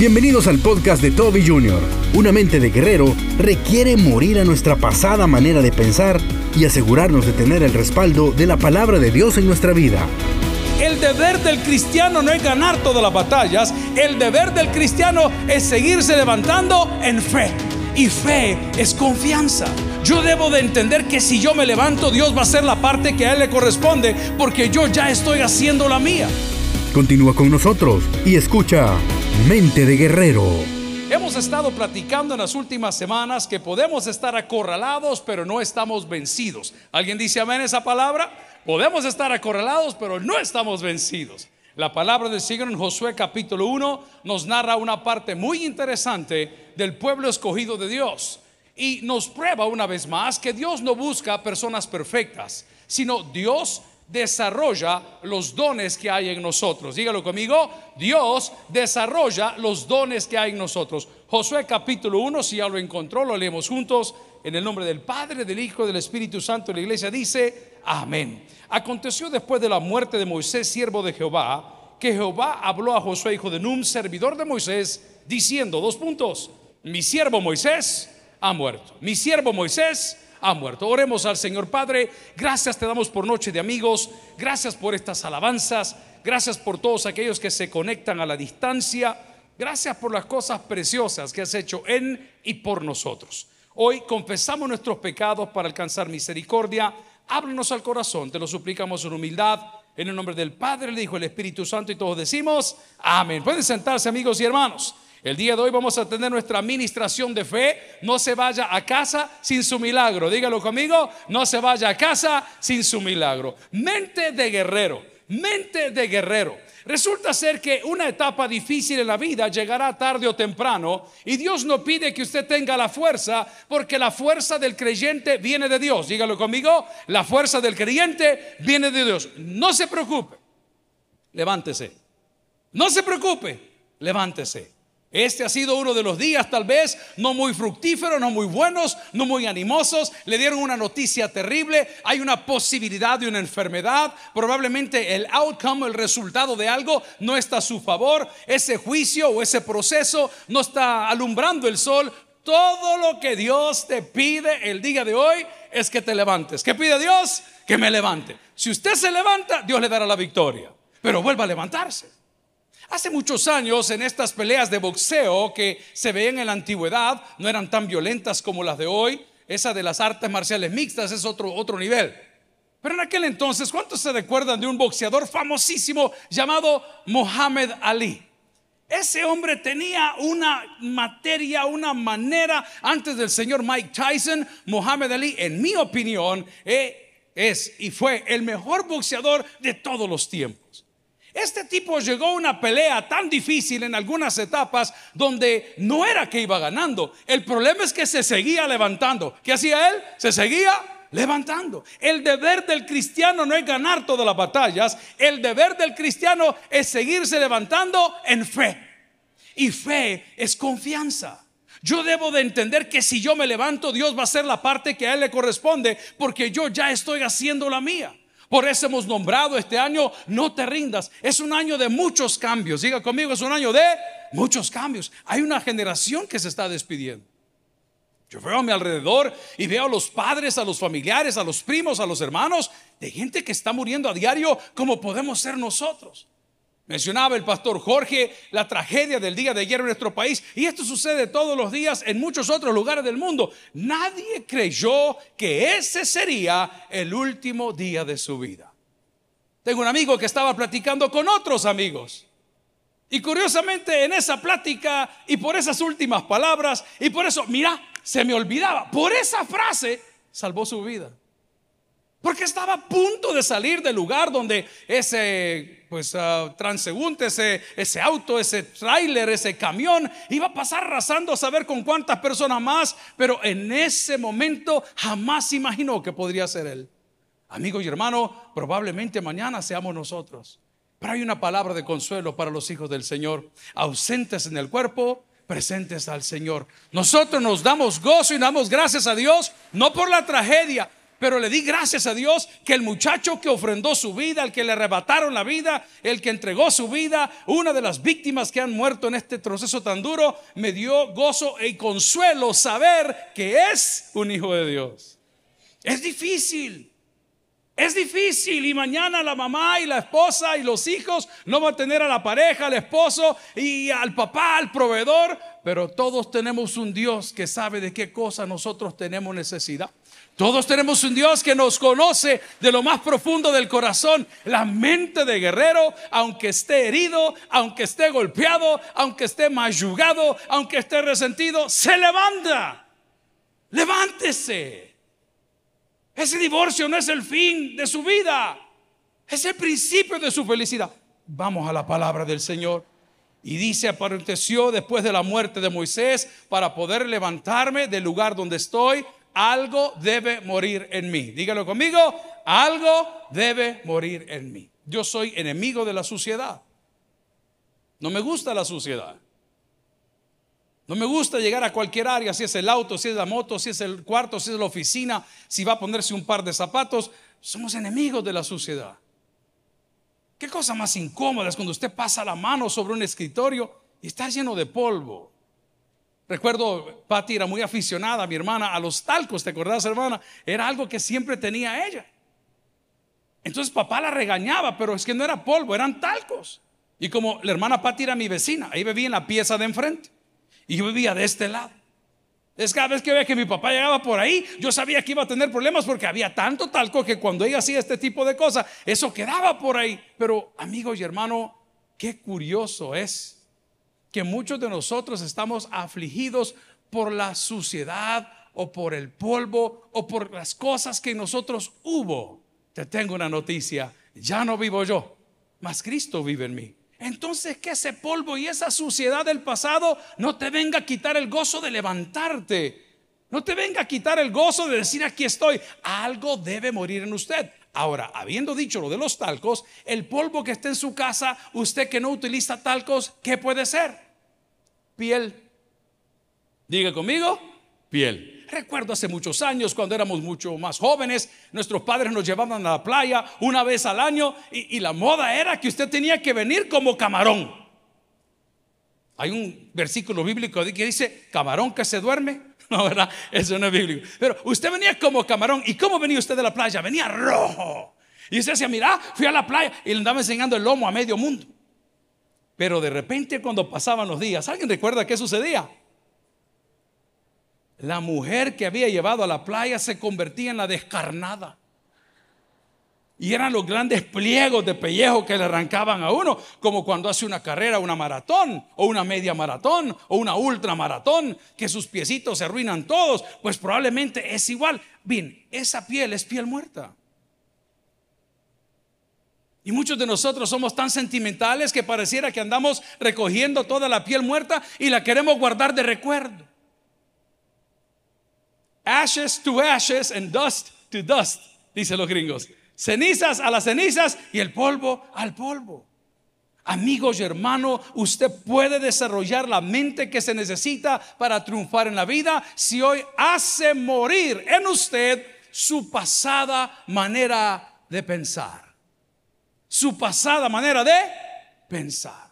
Bienvenidos al podcast de Toby Jr. Una mente de guerrero requiere morir a nuestra pasada manera de pensar y asegurarnos de tener el respaldo de la palabra de Dios en nuestra vida. El deber del cristiano no es ganar todas las batallas, el deber del cristiano es seguirse levantando en fe. Y fe es confianza. Yo debo de entender que si yo me levanto, Dios va a hacer la parte que a Él le corresponde, porque yo ya estoy haciendo la mía. Continúa con nosotros y escucha Mente de Guerrero. Hemos estado platicando en las últimas semanas que podemos estar acorralados, pero no estamos vencidos. ¿Alguien dice amén esa palabra? Podemos estar acorralados, pero no estamos vencidos. La palabra del Señor en Josué capítulo 1 nos narra una parte muy interesante del pueblo escogido de Dios y nos prueba una vez más que Dios no busca personas perfectas, sino Dios desarrolla los dones que hay en nosotros. Dígalo conmigo, Dios desarrolla los dones que hay en nosotros. Josué capítulo 1, si ya lo encontró, lo leemos juntos. En el nombre del Padre, del Hijo del Espíritu Santo, la iglesia dice, amén. Aconteció después de la muerte de Moisés, siervo de Jehová, que Jehová habló a Josué, hijo de Num, servidor de Moisés, diciendo, dos puntos, mi siervo Moisés ha muerto. Mi siervo Moisés ha muerto. Oremos al Señor Padre. Gracias te damos por noche de amigos. Gracias por estas alabanzas. Gracias por todos aquellos que se conectan a la distancia. Gracias por las cosas preciosas que has hecho en y por nosotros. Hoy confesamos nuestros pecados para alcanzar misericordia. Háblanos al corazón, te lo suplicamos en humildad. En el nombre del Padre, el Hijo, el Espíritu Santo y todos decimos amén. Pueden sentarse amigos y hermanos. El día de hoy vamos a tener nuestra administración de fe. No se vaya a casa sin su milagro. Dígalo conmigo. No se vaya a casa sin su milagro. Mente de guerrero. Mente de guerrero. Resulta ser que una etapa difícil en la vida llegará tarde o temprano y Dios no pide que usted tenga la fuerza porque la fuerza del creyente viene de Dios. Dígalo conmigo, la fuerza del creyente viene de Dios. No se preocupe, levántese. No se preocupe, levántese. Este ha sido uno de los días tal vez no muy fructíferos, no muy buenos, no muy animosos. Le dieron una noticia terrible. Hay una posibilidad de una enfermedad. Probablemente el outcome, el resultado de algo no está a su favor. Ese juicio o ese proceso no está alumbrando el sol. Todo lo que Dios te pide el día de hoy es que te levantes. ¿Qué pide Dios? Que me levante. Si usted se levanta, Dios le dará la victoria. Pero vuelva a levantarse. Hace muchos años en estas peleas de boxeo que se veían en la antigüedad, no eran tan violentas como las de hoy, esa de las artes marciales mixtas es otro, otro nivel. Pero en aquel entonces, ¿cuántos se recuerdan de un boxeador famosísimo llamado Mohammed Ali? Ese hombre tenía una materia, una manera, antes del señor Mike Tyson, Mohammed Ali, en mi opinión, eh, es y fue el mejor boxeador de todos los tiempos. Este tipo llegó a una pelea tan difícil en algunas etapas donde no era que iba ganando. El problema es que se seguía levantando. ¿Qué hacía él? Se seguía levantando. El deber del cristiano no es ganar todas las batallas. El deber del cristiano es seguirse levantando en fe. Y fe es confianza. Yo debo de entender que si yo me levanto, Dios va a hacer la parte que a Él le corresponde porque yo ya estoy haciendo la mía. Por eso hemos nombrado este año No te rindas. Es un año de muchos cambios. Diga conmigo, es un año de muchos cambios. Hay una generación que se está despidiendo. Yo veo a mi alrededor y veo a los padres, a los familiares, a los primos, a los hermanos, de gente que está muriendo a diario como podemos ser nosotros. Mencionaba el pastor Jorge la tragedia del día de ayer en nuestro país y esto sucede todos los días en muchos otros lugares del mundo. Nadie creyó que ese sería el último día de su vida. Tengo un amigo que estaba platicando con otros amigos. Y curiosamente en esa plática y por esas últimas palabras y por eso, mira, se me olvidaba, por esa frase salvó su vida. Porque estaba a punto de salir del lugar donde ese pues, uh, transeúnte, ese, ese auto, ese tráiler, ese camión iba a pasar arrasando a saber con cuántas personas más, pero en ese momento jamás imaginó que podría ser él. Amigo y hermano, probablemente mañana seamos nosotros. Pero hay una palabra de consuelo para los hijos del Señor, ausentes en el cuerpo, presentes al Señor. Nosotros nos damos gozo y damos gracias a Dios, no por la tragedia, Pero le di gracias a Dios que el muchacho que ofrendó su vida, el que le arrebataron la vida, el que entregó su vida, una de las víctimas que han muerto en este proceso tan duro, me dio gozo y consuelo saber que es un hijo de Dios. Es difícil. Es difícil y mañana la mamá y la esposa y los hijos no van a tener a la pareja, al esposo y al papá, al proveedor, pero todos tenemos un Dios que sabe de qué cosa nosotros tenemos necesidad. Todos tenemos un Dios que nos conoce de lo más profundo del corazón. La mente de guerrero, aunque esté herido, aunque esté golpeado, aunque esté mayugado, aunque esté resentido, se levanta. Levántese. Ese divorcio no es el fin de su vida, es el principio de su felicidad. Vamos a la palabra del Señor. Y dice, apareció después de la muerte de Moisés, para poder levantarme del lugar donde estoy, algo debe morir en mí. Dígalo conmigo, algo debe morir en mí. Yo soy enemigo de la suciedad. No me gusta la suciedad. No me gusta llegar a cualquier área, si es el auto, si es la moto, si es el cuarto, si es la oficina, si va a ponerse un par de zapatos. Somos enemigos de la suciedad. Qué cosa más incómoda es cuando usted pasa la mano sobre un escritorio y está lleno de polvo. Recuerdo, Patti era muy aficionada, mi hermana, a los talcos, ¿te acordás, hermana? Era algo que siempre tenía ella. Entonces papá la regañaba, pero es que no era polvo, eran talcos. Y como la hermana Patti era mi vecina, ahí vivía en la pieza de enfrente. Y yo vivía de este lado. Es cada vez que veía que mi papá llegaba por ahí, yo sabía que iba a tener problemas porque había tanto talco que cuando ella hacía este tipo de cosas, eso quedaba por ahí. Pero amigos y hermano, qué curioso es que muchos de nosotros estamos afligidos por la suciedad o por el polvo o por las cosas que nosotros hubo. Te tengo una noticia, ya no vivo yo, mas Cristo vive en mí. Entonces que ese polvo y esa suciedad del pasado no te venga a quitar el gozo de levantarte. No te venga a quitar el gozo de decir aquí estoy. Algo debe morir en usted. Ahora, habiendo dicho lo de los talcos, el polvo que está en su casa, usted que no utiliza talcos, ¿qué puede ser? Piel. Diga conmigo, piel. Recuerdo hace muchos años, cuando éramos mucho más jóvenes, nuestros padres nos llevaban a la playa una vez al año y, la moda era que usted tenía que venir como camarón. Hay un versículo bíblico que dice, camarón que se duerme. No, ¿verdad? Eso no es bíblico. Pero usted venía como camarón. ¿Y cómo venía usted de la playa? Venía rojo. Y usted decía, mira, fui a la playa y le andaba enseñando el lomo a medio mundo. Pero de repente cuando pasaban los días, ¿alguien recuerda qué sucedía? la mujer que había llevado a la playa se convertía en la descarnada. Y eran los grandes pliegos de pellejo que le arrancaban a uno, como cuando hace una carrera, una maratón, o una media maratón, o una ultra maratón, que sus piecitos se arruinan todos. Pues probablemente es igual. Bien, esa piel es piel muerta. Y muchos de nosotros somos tan sentimentales que pareciera que andamos recogiendo toda la piel muerta y la queremos guardar de recuerdo. Ashes to ashes and dust to dust, dicen los gringos. Cenizas a las cenizas y el polvo al polvo. Amigos y hermanos, usted puede desarrollar la mente que se necesita para triunfar en la vida si hoy hace morir en usted su pasada manera de pensar. Su pasada manera de pensar.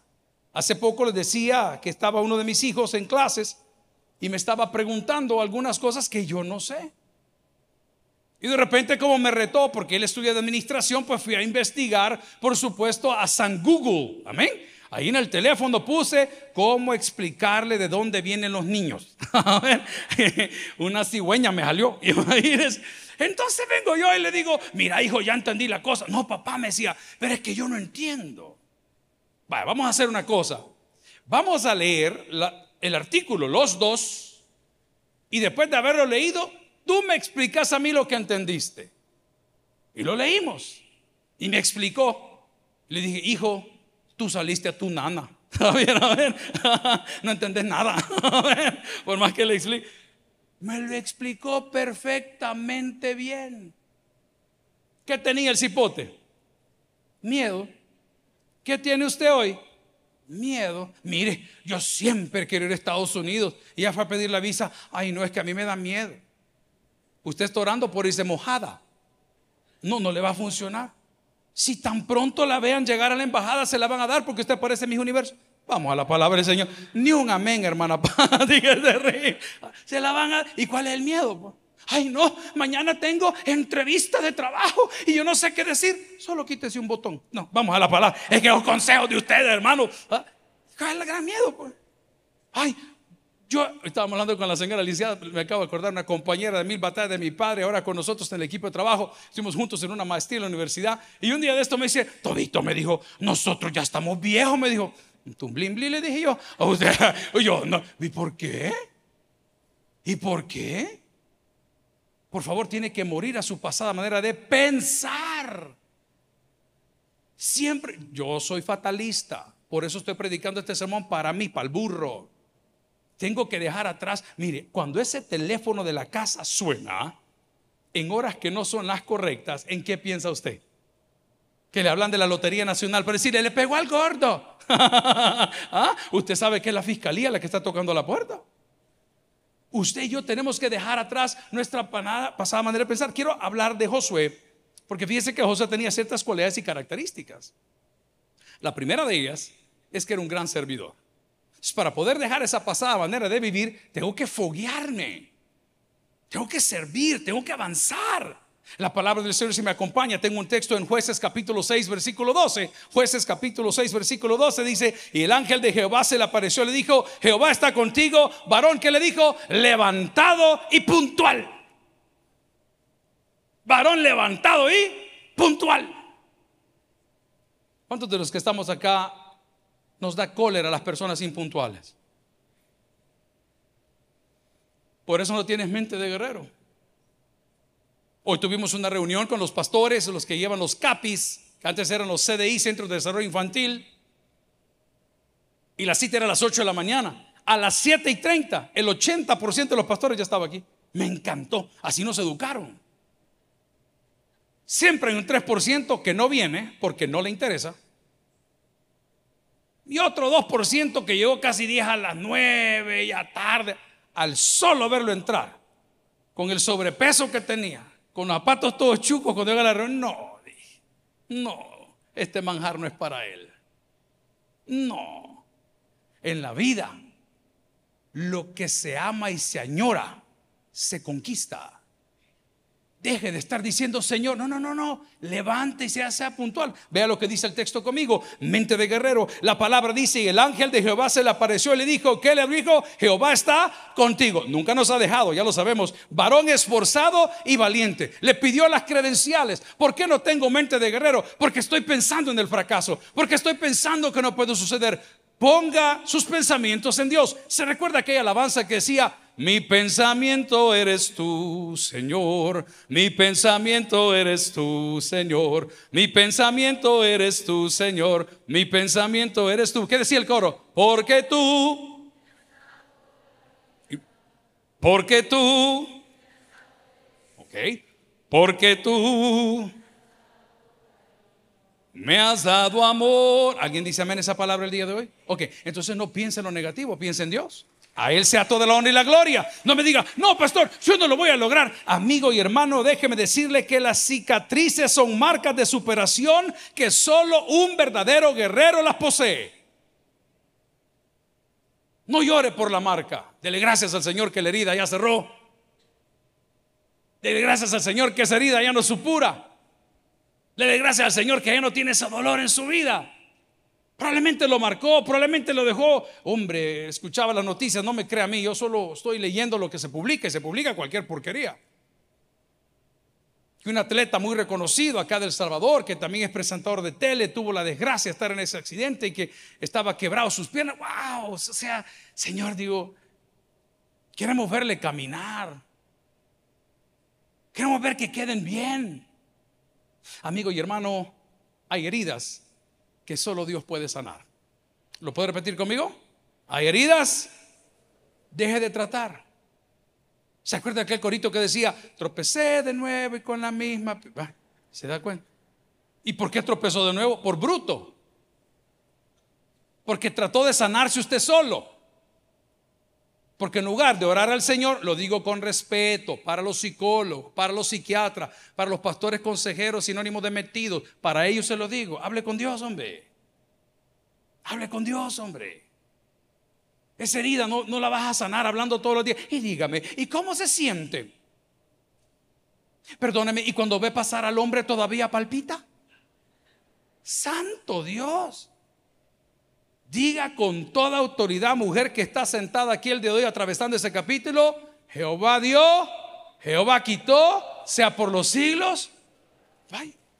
Hace poco les decía que estaba uno de mis hijos en clases y me estaba preguntando algunas cosas que yo no sé. Y de repente como me retó, porque él estudia de administración, pues fui a investigar, por supuesto, a San Google. Amén. Ahí en el teléfono puse cómo explicarle de dónde vienen los niños. A ver, una cigüeña me salió. Entonces vengo yo y le digo, mira hijo, ya entendí la cosa. No, papá me decía, pero es que yo no entiendo. Vamos a hacer una cosa. Vamos a leer el artículo, los dos, y después de haberlo leído, tú me explicas a mí lo que entendiste. Y lo leímos. Y me explicó. Le dije, hijo, tú saliste a tu nana. A ver, a ver, no entendés nada. por más que le explique. Me lo explicó perfectamente bien. ¿Qué tenía el cipote? Miedo. ¿Qué tiene usted hoy? miedo. Mire, yo siempre quiero ir a Estados Unidos. Y ya fue a pedir la visa. Ay, no, es que a mí me da miedo. Usted está orando por irse mojada. No, no le va a funcionar. Si tan pronto la vean llegar a la embajada, se la van a dar porque usted parece mi universo. Vamos a la palabra del Señor. Ni un amén, hermana. Se la van a. ¿Y cuál es el miedo? Ay, no, mañana tengo entrevista de trabajo y yo no sé qué decir. Solo quítese un botón. No, vamos a la palabra. Es que los consejos de ustedes, hermano. ¿ah? ¿Cuál el gran miedo? Pues? Ay, yo estábamos hablando con la señora Alicia, me acabo de acordar, una compañera de mil batallas de mi padre, ahora con nosotros en el equipo de trabajo, estuvimos juntos en una maestría en la universidad. Y un día de esto me dice, Tobito, me dijo, nosotros ya estamos viejos, me dijo. Tumblin, le dije yo. Yo, no. ¿Y por qué? ¿Y por qué? Por favor, tiene que morir a su pasada manera de pensar. Siempre, yo soy fatalista, por eso estoy predicando este sermón para mí, para el burro. Tengo que dejar atrás, mire, cuando ese teléfono de la casa suena en horas que no son las correctas, ¿en qué piensa usted? Que le hablan de la Lotería Nacional para decirle, le pegó al gordo. ¿Ah? Usted sabe que es la fiscalía la que está tocando la puerta. Usted y yo tenemos que dejar atrás nuestra pasada manera de pensar. Quiero hablar de Josué, porque fíjese que Josué tenía ciertas cualidades y características. La primera de ellas es que era un gran servidor. Para poder dejar esa pasada manera de vivir, tengo que foguearme. Tengo que servir, tengo que avanzar. La palabra del Señor si me acompaña. Tengo un texto en Jueces capítulo 6 versículo 12. Jueces capítulo 6 versículo 12 dice, y el ángel de Jehová se le apareció, le dijo, Jehová está contigo, varón que le dijo, levantado y puntual. Varón levantado y puntual. ¿Cuántos de los que estamos acá nos da cólera a las personas impuntuales. Por eso no tienes mente de guerrero. Hoy tuvimos una reunión con los pastores, los que llevan los CAPIS, que antes eran los CDI, Centros de Desarrollo Infantil. Y la cita era a las 8 de la mañana. A las 7 y 30, el 80% de los pastores ya estaba aquí. Me encantó. Así nos educaron. Siempre hay un 3% que no viene porque no le interesa y otro 2% que llegó casi 10 a las 9, ya tarde, al solo verlo entrar, con el sobrepeso que tenía, con zapatos todos chucos cuando llega la reunión, no, dije, no, este manjar no es para él. No, en la vida, lo que se ama y se añora, se conquista. Deje de estar diciendo, Señor, no, no, no, no, levante y sea, sea puntual. Vea lo que dice el texto conmigo, mente de guerrero. La palabra dice, y el ángel de Jehová se le apareció y le dijo, ¿qué le dijo? Jehová está contigo. Nunca nos ha dejado, ya lo sabemos. Varón esforzado y valiente. Le pidió las credenciales. ¿Por qué no tengo mente de guerrero? Porque estoy pensando en el fracaso, porque estoy pensando que no puede suceder. Ponga sus pensamientos en Dios. Se recuerda aquella alabanza que decía, mi pensamiento eres tú, Señor. Mi pensamiento eres tú, Señor. Mi pensamiento eres tú, Señor. Mi pensamiento eres tú. ¿Qué decía el coro? Porque tú. Porque tú. Ok. Porque tú. Me has dado amor. ¿Alguien dice amén esa palabra el día de hoy? Ok, entonces no piense en lo negativo, piense en Dios. A Él sea toda la honra y la gloria. No me diga, no, pastor, yo no lo voy a lograr. Amigo y hermano, déjeme decirle que las cicatrices son marcas de superación que solo un verdadero guerrero las posee. No llore por la marca. Dele gracias al Señor que la herida ya cerró. Dele gracias al Señor que esa herida ya no supura. Dele gracias al Señor que ya no tiene ese dolor en su vida. Probablemente lo marcó, probablemente lo dejó. Hombre, escuchaba las noticias, no me crea a mí, yo solo estoy leyendo lo que se publica y se publica cualquier porquería. Que un atleta muy reconocido acá del Salvador, que también es presentador de tele, tuvo la desgracia de estar en ese accidente y que estaba quebrado sus piernas. ¡Wow! O sea, Señor, digo, queremos verle caminar. Queremos ver que queden bien. Amigo y hermano, hay heridas que solo Dios puede sanar. ¿Lo puede repetir conmigo? Hay heridas, deje de tratar. ¿Se acuerda aquel corito que decía, tropecé de nuevo y con la misma? ¿Se da cuenta? ¿Y por qué tropezó de nuevo? Por bruto. Porque trató de sanarse usted solo. Porque en lugar de orar al Señor, lo digo con respeto para los psicólogos, para los psiquiatras, para los pastores consejeros sinónimos de metidos, para ellos se lo digo, hable con Dios, hombre. Hable con Dios, hombre. Esa herida no, no la vas a sanar hablando todos los días. Y dígame, ¿y cómo se siente? Perdóneme, ¿y cuando ve pasar al hombre todavía palpita? Santo Dios. Diga con toda autoridad, mujer que está sentada aquí el de hoy atravesando ese capítulo, Jehová dio, Jehová quitó, sea por los siglos.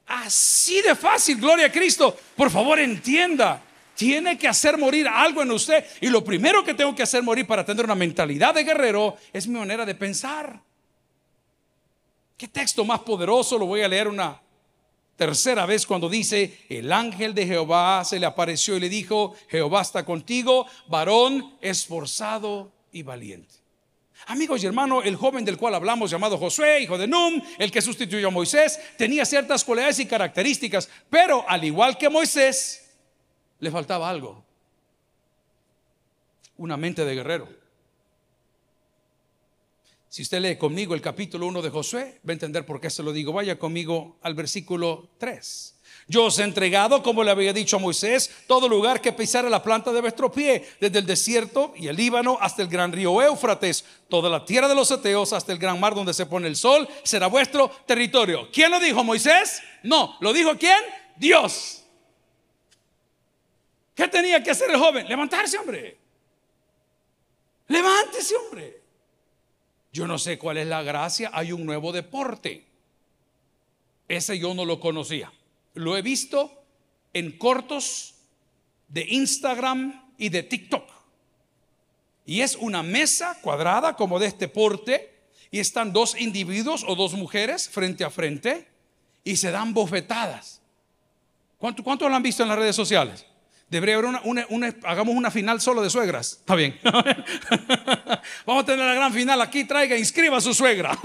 Así de fácil, gloria a Cristo. Por favor, entienda. Tiene que hacer morir algo en usted. Y lo primero que tengo que hacer morir para tener una mentalidad de guerrero es mi manera de pensar. ¿Qué texto más poderoso? Lo voy a leer una tercera vez cuando dice, el ángel de Jehová se le apareció y le dijo, Jehová está contigo, varón esforzado y valiente. Amigos y hermanos, el joven del cual hablamos, llamado Josué, hijo de Num, el que sustituyó a Moisés, tenía ciertas cualidades y características, pero al igual que Moisés, le faltaba algo. Una mente de guerrero. Si usted lee conmigo el capítulo 1 de Josué, va a entender por qué se lo digo. Vaya conmigo al versículo 3. Yo os he entregado, como le había dicho a Moisés, todo lugar que pisara la planta de vuestro pie, desde el desierto y el Líbano hasta el gran río Éufrates, toda la tierra de los Eteos hasta el gran mar donde se pone el sol, será vuestro territorio. ¿Quién lo dijo? ¿Moisés? No, ¿lo dijo quién? Dios. ¿Qué tenía que hacer el joven? Levantarse, hombre. Levántese, hombre. Yo no sé cuál es la gracia, hay un nuevo deporte. Ese yo no lo conocía. Lo he visto en cortos de Instagram y de TikTok. Y es una mesa cuadrada como de este porte y están dos individuos o dos mujeres frente a frente y se dan bofetadas. ¿Cuántos cuánto lo han visto en las redes sociales? Debería haber una, hagamos una final solo de suegras. Está bien. Vamos a tener la gran final aquí. Traiga, inscriba a su suegra.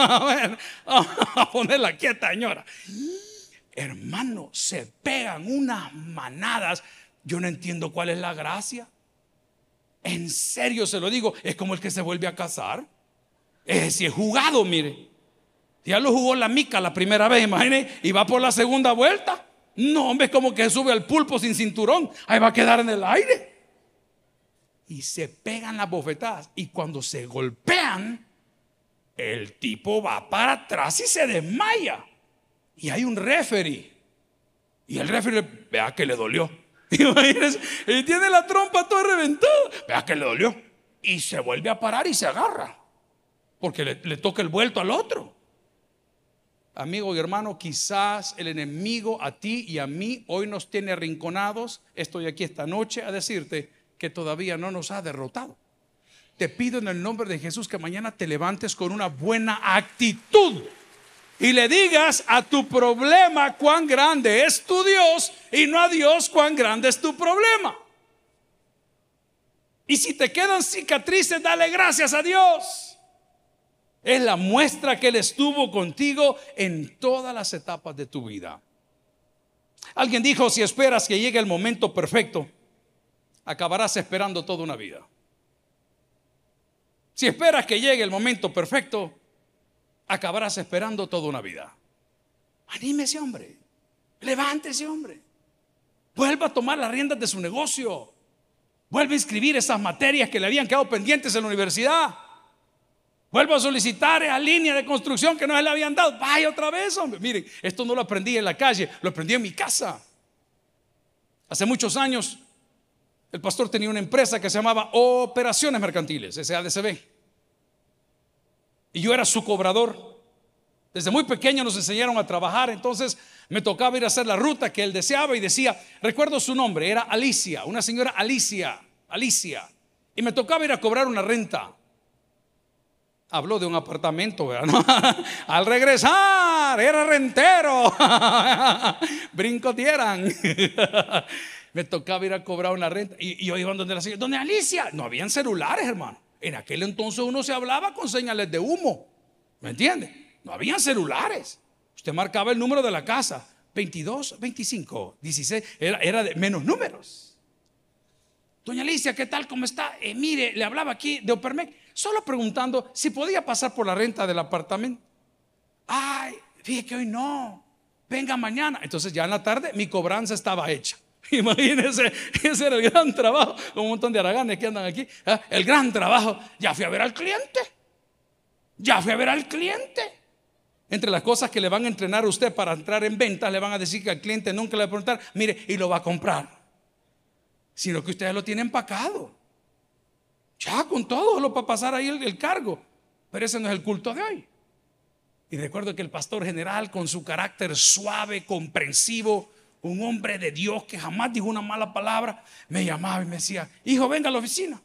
a ponerla quieta, señora. Hermano, se pegan unas manadas. Yo no entiendo cuál es la gracia. En serio se lo digo. Es como el que se vuelve a casar. Es si es jugado, mire. Ya lo jugó la mica la primera vez, imagínese, y va por la segunda vuelta. No, hombre, es como que sube al pulpo sin cinturón. Ahí va a quedar en el aire. Y se pegan las bofetadas. Y cuando se golpean, el tipo va para atrás y se desmaya. Y hay un referee. Y el referee, vea que le dolió. Y tiene la trompa toda reventada. Vea que le dolió. Y se vuelve a parar y se agarra. Porque le, le toca el vuelto al otro. Amigo y hermano, quizás el enemigo a ti y a mí hoy nos tiene arrinconados. Estoy aquí esta noche a decirte que todavía no nos ha derrotado. Te pido en el nombre de Jesús que mañana te levantes con una buena actitud y le digas a tu problema cuán grande es tu Dios y no a Dios cuán grande es tu problema. Y si te quedan cicatrices, dale gracias a Dios. Es la muestra que Él estuvo contigo en todas las etapas de tu vida. Alguien dijo, si esperas que llegue el momento perfecto, acabarás esperando toda una vida. Si esperas que llegue el momento perfecto, acabarás esperando toda una vida. Anímese, hombre. Levántese, hombre. Vuelva a tomar las riendas de su negocio. Vuelva a inscribir esas materias que le habían quedado pendientes en la universidad. Vuelvo a solicitar a línea de construcción que no se le habían dado. Vaya otra vez, hombre. Miren, esto no lo aprendí en la calle, lo aprendí en mi casa. Hace muchos años, el pastor tenía una empresa que se llamaba Operaciones Mercantiles, SADCB. Y yo era su cobrador. Desde muy pequeño nos enseñaron a trabajar, entonces me tocaba ir a hacer la ruta que él deseaba y decía, recuerdo su nombre, era Alicia, una señora Alicia, Alicia. Y me tocaba ir a cobrar una renta habló de un apartamento, Al regresar, era rentero. Brincotieran. Me tocaba ir a cobrar una renta. Y, yo iba donde la señora, donde Alicia. No habían celulares, hermano. En aquel entonces uno se hablaba con señales de humo. ¿Me entiende? No habían celulares. Usted marcaba el número de la casa. 22, 25, 16. Era, era de menos números. Doña Alicia, ¿qué tal? ¿Cómo está? Eh, mire, le hablaba aquí de Opermec, solo preguntando si podía pasar por la renta del apartamento. Ay, fíjate que hoy no. Venga mañana. Entonces ya en la tarde mi cobranza estaba hecha. Imagínense, ese era el gran trabajo. Un montón de araganes que andan aquí. ¿ah? El gran trabajo. Ya fui a ver al cliente. Ya fui a ver al cliente. Entre las cosas que le van a entrenar a usted para entrar en ventas, le van a decir que al cliente nunca le va a preguntar, mire, y lo va a comprar. Sino que usted lo tiene empacado. Ya con todo lo para pasar ahí el cargo. Pero ese no es el culto de hoy. Y recuerdo que el pastor general, con su carácter suave, comprensivo, un hombre de Dios que jamás dijo una mala palabra, me llamaba y me decía, hijo, venga a la oficina.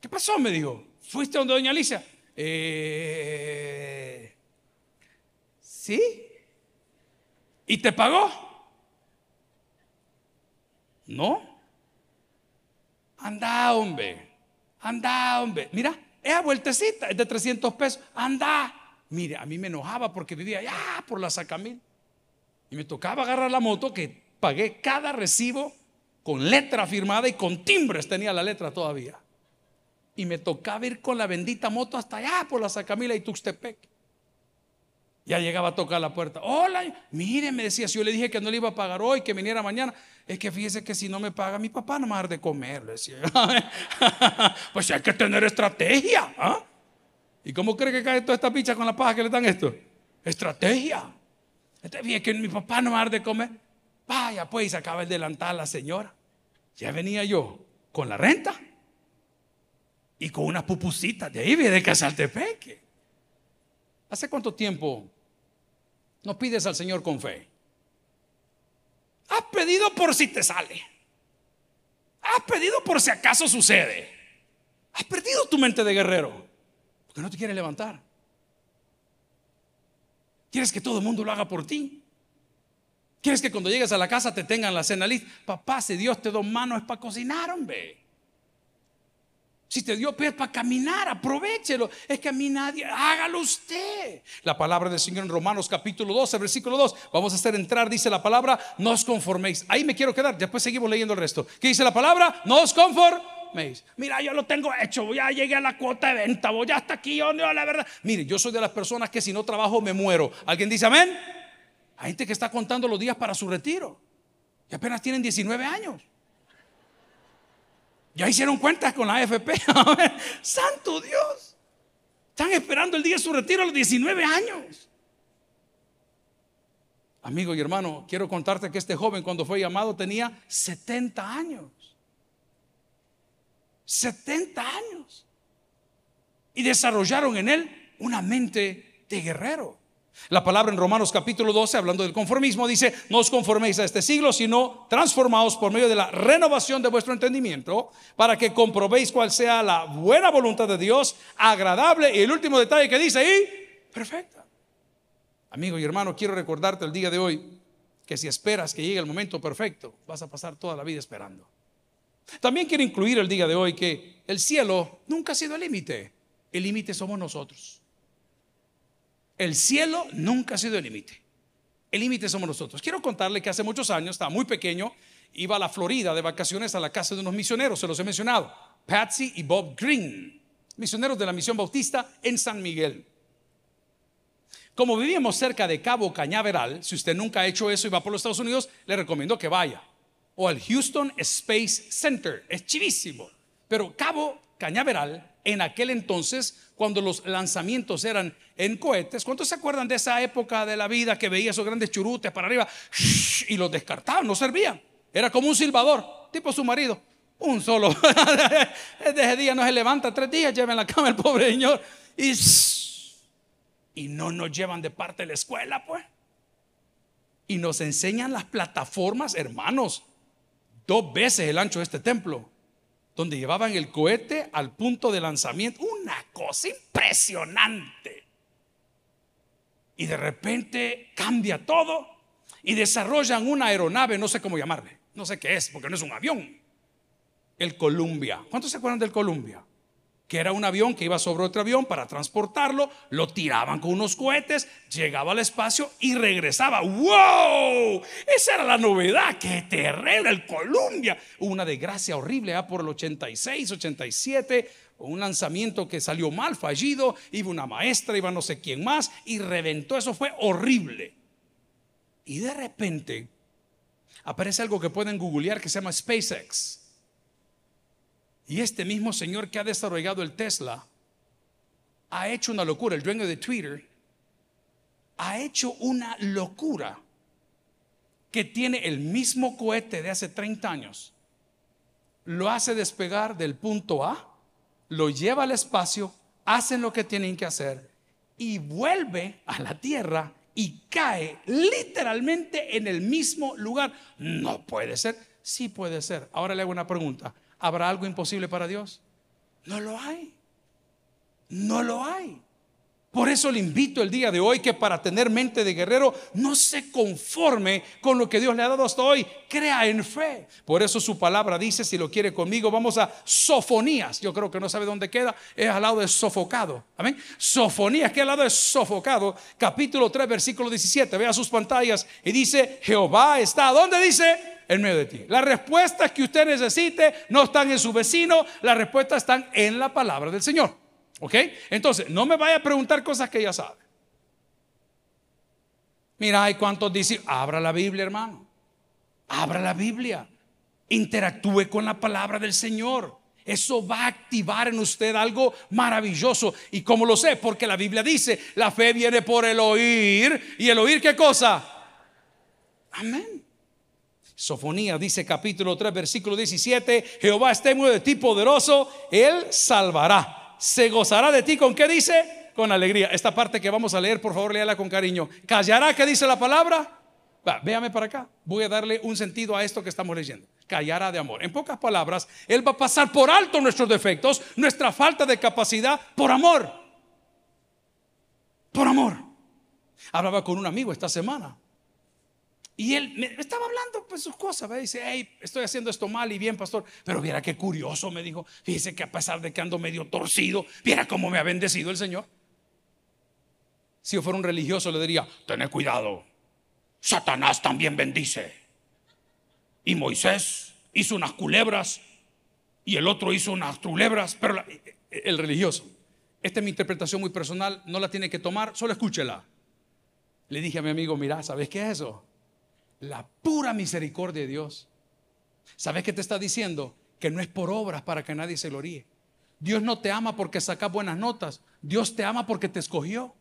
¿Qué pasó? Me dijo, ¿fuiste donde doña Alicia? Eh, ¿Sí? ¿Y te pagó? No. Anda, hombre. Anda, hombre. Mira, esa vueltecita es de 300 pesos. Anda. Mire, a mí me enojaba porque vivía allá por la Sacamil. Y me tocaba agarrar la moto que pagué cada recibo con letra firmada y con timbres tenía la letra todavía. Y me tocaba ir con la bendita moto hasta allá por la Sacamila y Tuxtepec. Ya llegaba a tocar la puerta. Hola, mire, me decía, si yo le dije que no le iba a pagar hoy, que viniera mañana, es que fíjese que si no me paga, mi papá no me va a dar de comer. Le decía. pues hay que tener estrategia. ¿ah? ¿Y cómo cree que cae toda esta picha con la paja que le dan esto? Estrategia. Bien que mi papá no va a dar de comer. Vaya, pues, acaba el delantal la señora. Ya venía yo con la renta y con una pupusita de ahí, de Casaltepeque. ¿Hace cuánto tiempo no pides al Señor con fe? Has pedido por si te sale. Has pedido por si acaso sucede. Has perdido tu mente de guerrero. Porque no te quiere levantar. ¿Quieres que todo el mundo lo haga por ti? ¿Quieres que cuando llegues a la casa te tengan la cena lista? Papá, si Dios te dio manos es para cocinar, hombre. Si te dio pies para caminar, aprovechelo. Es que a mí nadie, hágalo usted. La palabra del Señor en Romanos capítulo 12, versículo 2. Vamos a hacer entrar, dice la palabra, no conforméis. Ahí me quiero quedar, después seguimos leyendo el resto. ¿Qué dice la palabra? No os conforméis. Mira, yo lo tengo hecho, ya llegué a la cuota de venta, voy hasta aquí, yo no, la verdad. Mire, yo soy de las personas que si no trabajo me muero. ¿Alguien dice amén? Hay gente que está contando los días para su retiro y apenas tienen 19 años. Ya hicieron cuentas con la AFP. Santo Dios. Están esperando el día de su retiro a los 19 años. Amigo y hermano, quiero contarte que este joven cuando fue llamado tenía 70 años. 70 años. Y desarrollaron en él una mente de guerrero. La palabra en Romanos capítulo 12, hablando del conformismo, dice, no os conforméis a este siglo, sino transformaos por medio de la renovación de vuestro entendimiento, para que comprobéis cuál sea la buena voluntad de Dios, agradable, y el último detalle que dice, y perfecta. Amigo y hermano, quiero recordarte el día de hoy que si esperas que llegue el momento perfecto, vas a pasar toda la vida esperando. También quiero incluir el día de hoy que el cielo nunca ha sido el límite, el límite somos nosotros. El cielo nunca ha sido el límite. El límite somos nosotros. Quiero contarle que hace muchos años, estaba muy pequeño, iba a la Florida de vacaciones a la casa de unos misioneros, se los he mencionado, Patsy y Bob Green, misioneros de la misión bautista en San Miguel. Como vivíamos cerca de Cabo Cañaveral, si usted nunca ha hecho eso y va por los Estados Unidos, le recomiendo que vaya. O al Houston Space Center, es chivísimo. Pero Cabo Cañaveral en aquel entonces, cuando los lanzamientos eran en cohetes. ¿Cuántos se acuerdan de esa época de la vida que veía esos grandes churutes para arriba y los descartaban? No servían. Era como un silbador, tipo su marido. Un solo. Desde ese día no se levanta tres días, lleva en la cama el pobre señor. Y, no nos llevan de parte de la escuela, pues. Y nos enseñan las plataformas, hermanos. Dos veces el ancho de este templo donde llevaban el cohete al punto de lanzamiento. Una cosa impresionante. Y de repente cambia todo y desarrollan una aeronave, no sé cómo llamarle, no sé qué es, porque no es un avión. El Columbia. ¿Cuántos se acuerdan del Columbia? Que era un avión que iba sobre otro avión para transportarlo, lo tiraban con unos cohetes, llegaba al espacio y regresaba. ¡Wow! Esa era la novedad, qué terrible, el Columbia. Una desgracia horrible ¿eh? por el 86, 87, un lanzamiento que salió mal, fallido, iba una maestra, iba no sé quién más y reventó, eso fue horrible. Y de repente aparece algo que pueden googlear que se llama SpaceX. Y este mismo señor que ha desarrollado el Tesla ha hecho una locura, el dueño de Twitter ha hecho una locura que tiene el mismo cohete de hace 30 años. Lo hace despegar del punto A, lo lleva al espacio, hacen lo que tienen que hacer y vuelve a la Tierra y cae literalmente en el mismo lugar. No puede ser. Sí puede ser. Ahora le hago una pregunta. ¿Habrá algo imposible para Dios? No lo hay. No lo hay. Por eso le invito el día de hoy que para tener mente de guerrero no se conforme con lo que Dios le ha dado hasta hoy, crea en fe. Por eso su palabra dice, si lo quiere conmigo, vamos a Sofonías. Yo creo que no sabe dónde queda, es al lado de sofocado. Amén. Sofonías, que al lado de sofocado, capítulo 3, versículo 17. Vea sus pantallas y dice, Jehová está, ¿dónde dice? En medio de ti. Las respuestas que usted necesite no están en su vecino, las respuestas están en la palabra del Señor. ¿Ok? Entonces, no me vaya a preguntar cosas que ya sabe. Mira, hay cuántos dicen, abra la Biblia, hermano. Abra la Biblia. Interactúe con la palabra del Señor. Eso va a activar en usted algo maravilloso. ¿Y cómo lo sé? Porque la Biblia dice, la fe viene por el oír. ¿Y el oír qué cosa? Amén. Sofonía dice capítulo 3 versículo 17, Jehová esté muy de ti poderoso, Él salvará. Se gozará de ti con qué dice? Con alegría. Esta parte que vamos a leer, por favor, léala con cariño. ¿Callará qué dice la palabra? Va, véame para acá. Voy a darle un sentido a esto que estamos leyendo. Callará de amor. En pocas palabras, Él va a pasar por alto nuestros defectos, nuestra falta de capacidad, por amor. Por amor. Hablaba con un amigo esta semana y él me estaba hablando pues sus cosas, dice, hey, estoy haciendo esto mal y bien, pastor. Pero viera qué curioso, me dijo. Fíjese que a pesar de que ando medio torcido, viera cómo me ha bendecido el Señor. Si yo fuera un religioso, le diría, ten cuidado, Satanás también bendice. Y Moisés hizo unas culebras y el otro hizo unas culebras, pero el religioso, esta es mi interpretación muy personal, no la tiene que tomar, solo escúchela. Le dije a mi amigo, mira, ¿sabes qué es eso? La pura misericordia de Dios. ¿Sabes qué te está diciendo? Que no es por obras para que nadie se gloríe. Dios no te ama porque sacas buenas notas. Dios te ama porque te escogió.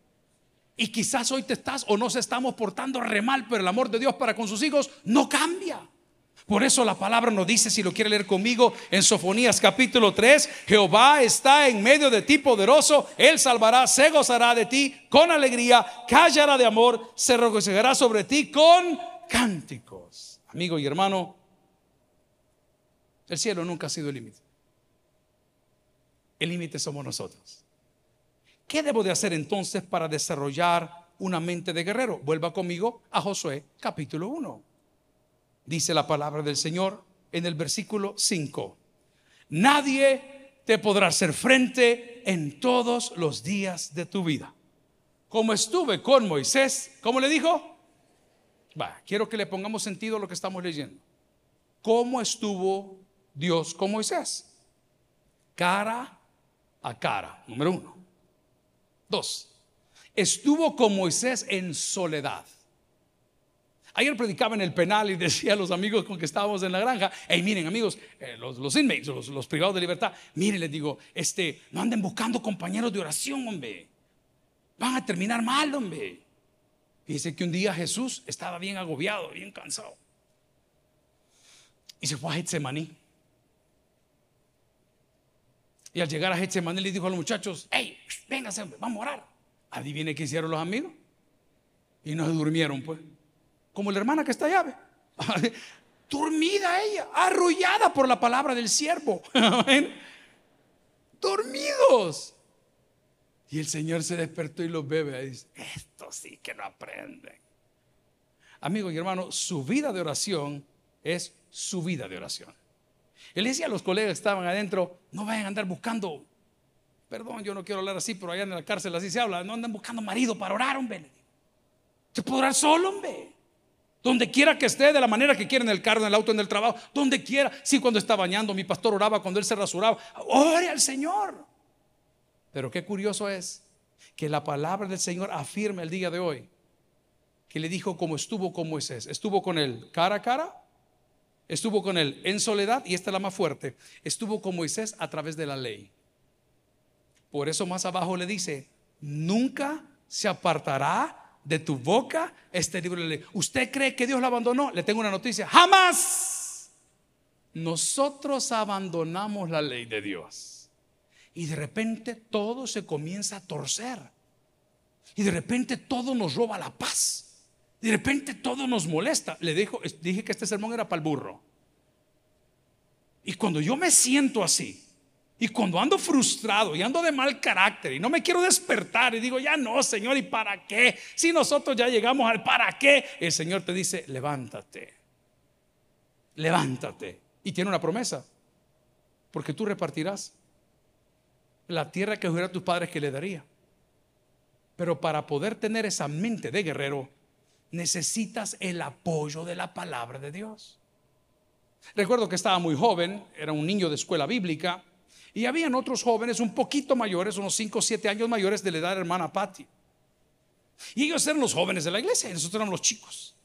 Y quizás hoy te estás o no se estamos portando re mal, pero el amor de Dios para con sus hijos no cambia. Por eso la palabra nos dice, si lo quiere leer conmigo, en Sofonías capítulo 3, Jehová está en medio de ti poderoso, Él salvará, se gozará de ti con alegría, callará de amor, se regocijará sobre ti con cánticos. Amigo y hermano, el cielo nunca ha sido el límite. El límite somos nosotros. ¿Qué debo de hacer entonces para desarrollar una mente de guerrero? Vuelva conmigo a Josué capítulo 1. Dice la palabra del Señor en el versículo 5. Nadie te podrá hacer frente en todos los días de tu vida. Como estuve con Moisés, ¿cómo le dijo? Quiero que le pongamos sentido a lo que estamos leyendo. ¿Cómo estuvo Dios con Moisés? Cara a cara, número uno. Dos, estuvo con Moisés en soledad. Ayer predicaba en el penal y decía a los amigos con que estábamos en la granja, hey, miren amigos, eh, los, los, inmates, los, los, privados de libertad, miren, les digo, este, no anden buscando compañeros de oración, hombre. Van a terminar mal, hombre. Dice que un día Jesús estaba bien agobiado, bien cansado. Y se fue a Getsemaní. Y al llegar a Getsemaní le dijo a los muchachos, hey, véngase, vamos a orar. Adivine qué hicieron los amigos. Y no se durmieron, pues. Como la hermana que está allá. Dormida ella, arrullada por la palabra del siervo. Dormidos. Y el Señor se despertó y los bebe. Y dice, esto sí que no aprenden. Amigo y hermano, su vida de oración es su vida de oración. Él decía a los colegas que estaban adentro, no vayan a andar buscando Perdón, yo no quiero hablar así, pero allá en la cárcel así se habla. No andan buscando marido para orar, hombre. Se puede orar solo, hombre. Donde quiera que esté, de la manera que quiera, en el carro, en el auto, en el trabajo, donde quiera. Sí, cuando está bañando, mi pastor oraba cuando él se rasuraba. Ore al Señor. Pero qué curioso es que la palabra del Señor afirma el día de hoy que le dijo como estuvo con Moisés. Estuvo con él cara a cara, estuvo con él en soledad, y esta es la más fuerte, estuvo con Moisés a través de la ley. Por eso más abajo le dice, nunca se apartará de tu boca este libro de ley. ¿Usted cree que Dios lo abandonó? Le tengo una noticia, jamás. Nosotros abandonamos la ley de Dios. Y de repente todo se comienza a torcer. Y de repente todo nos roba la paz. De repente todo nos molesta. Le dijo, dije que este sermón era para el burro. Y cuando yo me siento así, y cuando ando frustrado y ando de mal carácter y no me quiero despertar y digo, ya no, Señor, ¿y para qué? Si nosotros ya llegamos al para qué, el Señor te dice, levántate, levántate. Y tiene una promesa, porque tú repartirás la tierra que a tus padres que le daría. Pero para poder tener esa mente de guerrero, necesitas el apoyo de la palabra de Dios. Recuerdo que estaba muy joven, era un niño de escuela bíblica, y habían otros jóvenes un poquito mayores, unos 5 o 7 años mayores de la edad hermana Patty. Y ellos eran los jóvenes de la iglesia y nosotros éramos los chicos.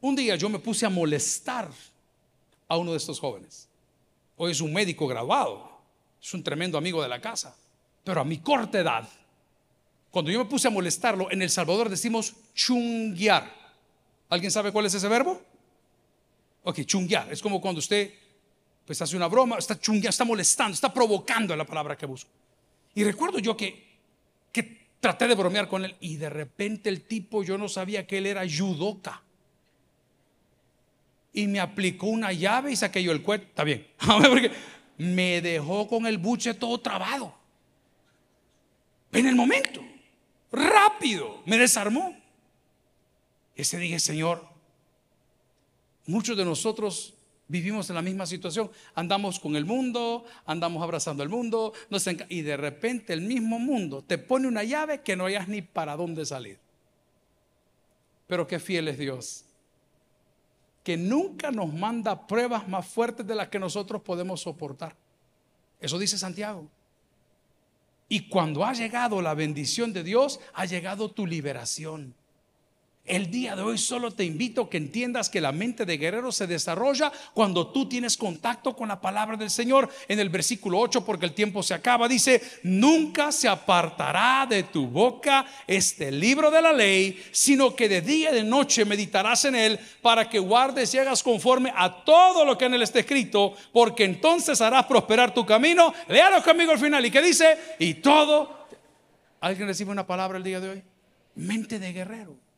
Un día yo me puse a molestar a uno de estos jóvenes. Hoy es un médico graduado, es un tremendo amigo de la casa, pero a mi corta edad cuando yo me puse a molestarlo, en El Salvador decimos chunguear. ¿Alguien sabe cuál es ese verbo? Ok, chunguear. Es como cuando usted pues hace una broma, está chungueando, está molestando, está provocando la palabra que busco. Y recuerdo yo que, que traté de bromear con él y de repente el tipo, yo no sabía que él era judoka. Y me aplicó una llave y saqué yo el cuento. Está bien. Porque me dejó con el buche todo trabado. En el momento rápido, me desarmó. Ese dije, Señor, muchos de nosotros vivimos en la misma situación. Andamos con el mundo, andamos abrazando el mundo, y de repente el mismo mundo te pone una llave que no hayas ni para dónde salir. Pero qué fiel es Dios, que nunca nos manda pruebas más fuertes de las que nosotros podemos soportar. Eso dice Santiago. Y cuando ha llegado la bendición de Dios, ha llegado tu liberación. El día de hoy solo te invito a que entiendas que la mente de guerrero se desarrolla cuando tú tienes contacto con la palabra del Señor. En el versículo 8, porque el tiempo se acaba, dice, nunca se apartará de tu boca este libro de la ley, sino que de día y de noche meditarás en él para que guardes y hagas conforme a todo lo que en él está escrito, porque entonces harás prosperar tu camino. Léalo conmigo al final. ¿Y qué dice? Y todo. ¿Alguien recibe una palabra el día de hoy? Mente de guerrero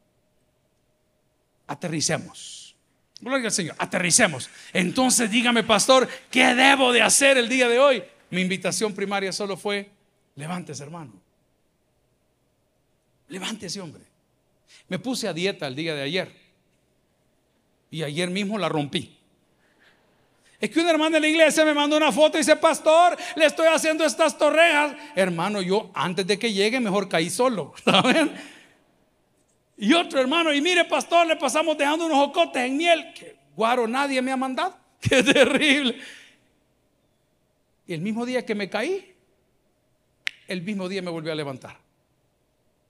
aterricemos. Gloria al Señor, aterricemos. Entonces dígame, pastor, ¿qué debo de hacer el día de hoy? Mi invitación primaria solo fue, levántese hermano. Levántese hombre. Me puse a dieta el día de ayer. Y ayer mismo la rompí. Es que una hermana de la iglesia me mandó una foto y dice, pastor, le estoy haciendo estas torrejas. Hermano, yo antes de que llegue mejor caí solo. ¿Saben? Y otro hermano, y mire, pastor, le pasamos dejando unos jocotes en miel. Que guaro, nadie me ha mandado. Qué terrible. Y el mismo día que me caí, el mismo día me volví a levantar.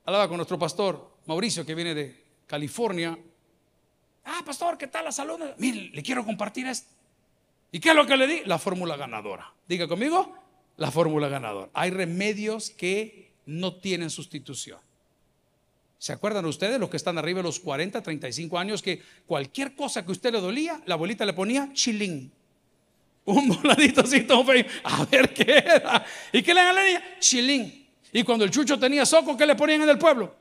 Hablaba con nuestro pastor Mauricio, que viene de California. Ah, pastor, ¿qué tal la salud? Mire, le quiero compartir esto. ¿Y qué es lo que le di? La fórmula ganadora. Diga conmigo, la fórmula ganadora. Hay remedios que no tienen sustitución. ¿Se acuerdan ustedes los que están arriba de los 40, 35 años que cualquier cosa que usted le dolía, la abuelita le ponía chilín? Un voladito así todo feo. A ver qué era. ¿Y qué le dan? Chilín. Y cuando el chucho tenía soco, ¿qué le ponían en el pueblo?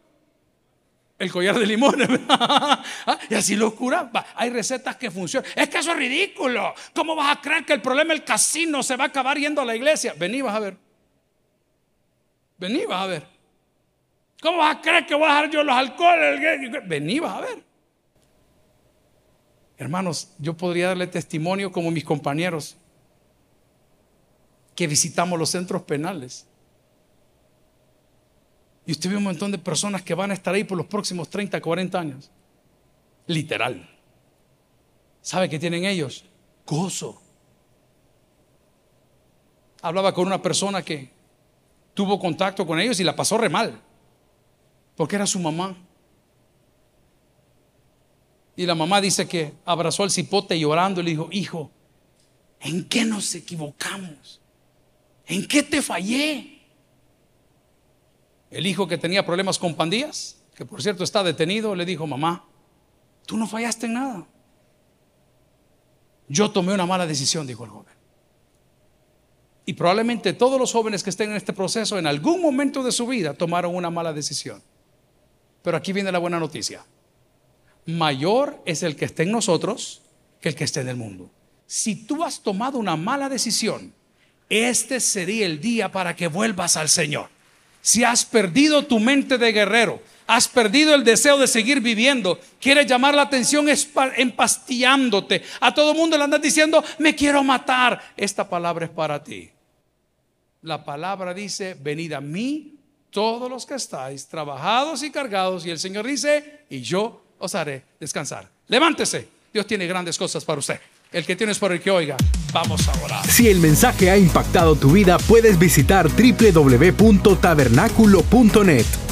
El collar de limones. Y así lo curaba. Hay recetas que funcionan. Es que eso es ridículo. ¿Cómo vas a creer que el problema del casino se va a acabar yendo a la iglesia? Vení, vas a ver. Vení, vas a ver. ¿Cómo vas a creer que voy a dejar yo los alcoholes? Vení, vas a ver. Hermanos, yo podría darle testimonio como mis compañeros que visitamos los centros penales. Y usted ve un montón de personas que van a estar ahí por los próximos 30, 40 años. Literal. ¿Sabe qué tienen ellos? Gozo. Hablaba con una persona que tuvo contacto con ellos y la pasó re mal. Porque era su mamá. Y la mamá dice que abrazó al cipote llorando y le dijo, hijo, ¿en qué nos equivocamos? ¿En qué te fallé? El hijo que tenía problemas con pandillas, que por cierto está detenido, le dijo, mamá, tú no fallaste en nada. Yo tomé una mala decisión, dijo el joven. Y probablemente todos los jóvenes que estén en este proceso en algún momento de su vida tomaron una mala decisión. Pero aquí viene la buena noticia. Mayor es el que esté en nosotros que el que esté en el mundo. Si tú has tomado una mala decisión, este sería el día para que vuelvas al Señor. Si has perdido tu mente de guerrero, has perdido el deseo de seguir viviendo, quieres llamar la atención empastillándote, a todo mundo le andas diciendo, me quiero matar, esta palabra es para ti. La palabra dice, venid a mí todos los que estáis trabajados y cargados, y el Señor dice, y yo os haré descansar. Levántese, Dios tiene grandes cosas para usted. El que tienes por el que oiga, vamos a orar. Si el mensaje ha impactado tu vida, puedes visitar www.tabernaculo.net